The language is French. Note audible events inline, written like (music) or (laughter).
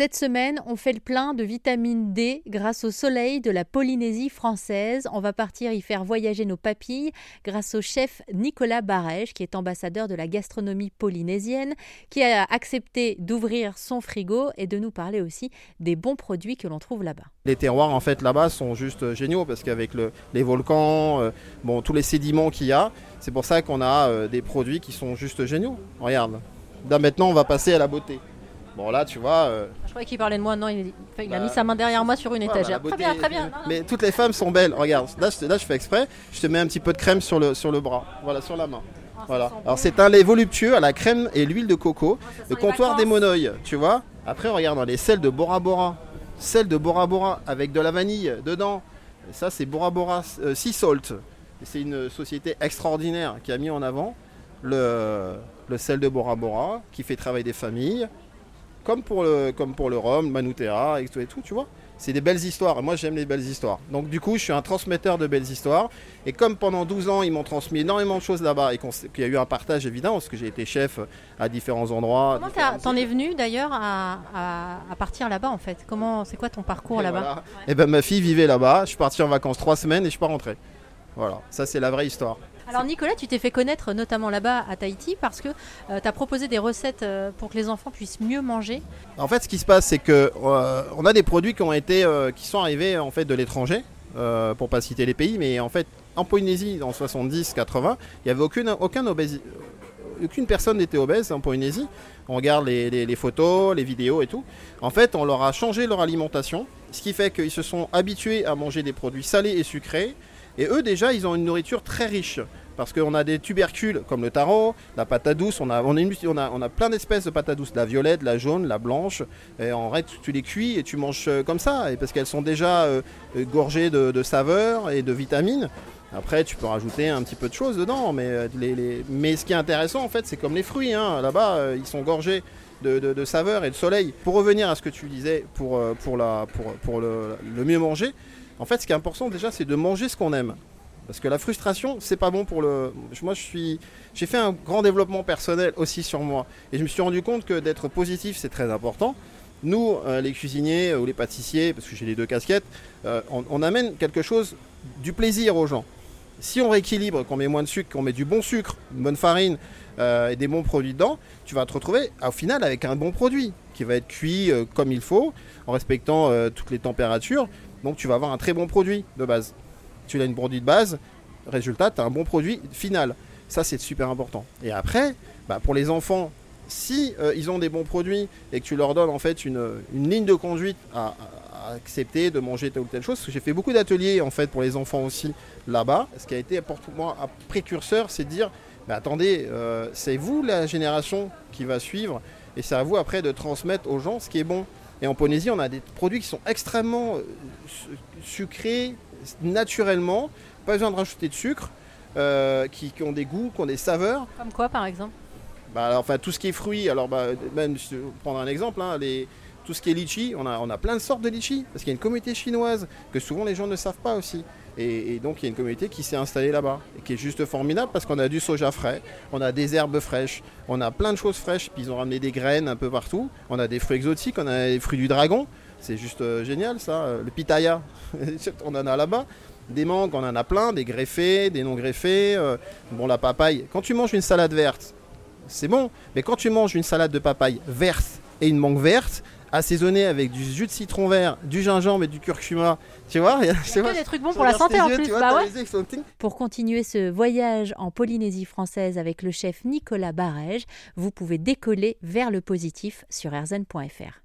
Cette semaine, on fait le plein de vitamine D grâce au soleil de la Polynésie française. On va partir y faire voyager nos papilles grâce au chef Nicolas Barège, qui est ambassadeur de la gastronomie polynésienne, qui a accepté d'ouvrir son frigo et de nous parler aussi des bons produits que l'on trouve là-bas. Les terroirs en fait là-bas sont juste géniaux parce qu'avec les volcans, euh, bon, tous les sédiments qu'il y a, c'est pour ça qu'on a euh, des produits qui sont juste géniaux. Regarde. Là maintenant on va passer à la beauté. Bon là tu vois. Euh, je croyais qu'il parlait de moi, non, il, a mis bah, sa main derrière moi sur une étagère. très bien, très bien. Mais toutes les femmes sont belles. Regarde, là je, là je fais exprès, je te mets un petit peu de crème sur le, sur le bras, voilà, sur la main. Ah, voilà. Alors c'est un lait voluptueux à la crème et l'huile de coco, ah, le comptoir des monoïs, tu vois. Après regarde les sels de Bora Bora, sel de Bora Bora avec de la vanille dedans. ça c'est Bora Bora euh, Sea Salt. C'est une société extraordinaire qui a mis en avant le, le sel de Bora Bora qui fait travailler des familles comme pour le, comme pour le rhum, Manutera et tout, et tout tu vois. C'est des belles histoires. Moi, j'aime les belles histoires. Donc, du coup, je suis un transmetteur de belles histoires. Et comme pendant 12 ans, ils m'ont transmis énormément de choses là-bas et qu'il y a eu un partage évident, parce que j'ai été chef à différents endroits. Comment t'en es venu d'ailleurs à, partir là-bas en fait? Comment, c'est quoi ton parcours là-bas? Et eh ben, ma fille vivait là-bas. Je suis parti en vacances trois semaines et je suis pas rentré. Voilà, ça c'est la vraie histoire. Alors Nicolas, tu t'es fait connaître notamment là-bas à Tahiti parce que euh, tu as proposé des recettes euh, pour que les enfants puissent mieux manger. En fait, ce qui se passe, c'est que euh, on a des produits qui ont été, qui sont arrivés en fait de l'étranger, pour pas citer les pays, mais en fait en Polynésie en 70-80, il n'y avait aucune, aucun aucune personne n'était obèse en Polynésie. On regarde les, photos, les vidéos et tout. En fait, on leur a changé leur alimentation, ce qui fait qu'ils se sont habitués à manger des produits salés et sucrés. Et eux, déjà, ils ont une nourriture très riche parce qu'on a des tubercules comme le taro, la patate douce, on a, on a, on a, plein d'espèces de patates douces, la violette, la jaune, la blanche, et en fait tu les cuis et tu manges euh, comme ça, et parce qu'elles sont déjà euh, euh, gorgées de, saveurs et de vitamines. Après, tu peux rajouter un petit peu de choses dedans, mais, ce qui est intéressant, en fait, c'est comme les fruits. Hein. Là-bas, ils sont gorgés de, saveurs et de soleil. Pour revenir à ce que tu disais, pour, le, mieux manger, en fait, ce qui est important déjà, c'est de manger ce qu'on aime. Parce que la frustration, c'est pas bon pour le. Moi, je suis. J'ai fait un grand développement personnel aussi sur moi. Et je me suis rendu compte que d'être positif, c'est très important. Nous, euh, les cuisiniers ou les pâtissiers, parce que j'ai les deux casquettes, euh, on, amène quelque chose du plaisir aux gens. Si on rééquilibre, qu'on met moins de sucre, qu'on met du bon sucre, une bonne farine euh, et des bons produits dedans, tu vas te retrouver au final avec un bon produit qui va être cuit comme il faut, en respectant toutes les températures. Donc tu vas avoir un très bon produit de base tu as une produit de base, résultat, tu as un bon produit final. Ça, c'est super important. Et après, bah, pour les enfants, si euh, ils ont des bons produits et que tu leur donnes en fait une, ligne de conduite à, accepter de manger telle ou telle chose, parce que j'ai fait beaucoup d'ateliers en fait pour les enfants aussi là-bas. Ce qui a été pour moi un précurseur, c'est de dire, bah, attendez, euh, c'est vous la génération qui va suivre et c'est à vous après de transmettre aux gens ce qui est bon. Et en Polynésie, on a des produits qui sont extrêmement euh, sucrés, naturellement, pas besoin de rajouter de sucre, euh, qui, ont des goûts, qui ont des saveurs. Comme quoi par exemple? Bah, Enfin tout ce qui est fruits, alors bah, même prendre un exemple, hein, tout ce qui est litchi, on a, on a plein de sortes de litchi, parce qu'il y a une communauté chinoise que souvent les gens ne savent pas aussi. Et, donc il y a une communauté qui s'est installée là-bas et qui est juste formidable parce qu'on a du soja frais, on a des herbes fraîches, on a plein de choses fraîches, puis ils ont ramené des graines un peu partout, on a des fruits exotiques, on a des fruits du dragon, c'est juste euh, génial ça. Le pitaya, (laughs) on en a là-bas. Des mangues, on en a plein, des greffés, des non greffés. Euh, bon, la papaye. Quand tu manges une salade verte, c'est bon. Mais quand tu manges une salade de papaye verte et une mangue verte, assaisonnée avec du jus de citron vert, du gingembre et du curcuma. Tu vois, il y a des trucs bons pour la santé en plus. Bah pour continuer ce voyage en Polynésie française avec le chef Nicolas Barège, vous pouvez décoller vers le positif sur erzen.fr.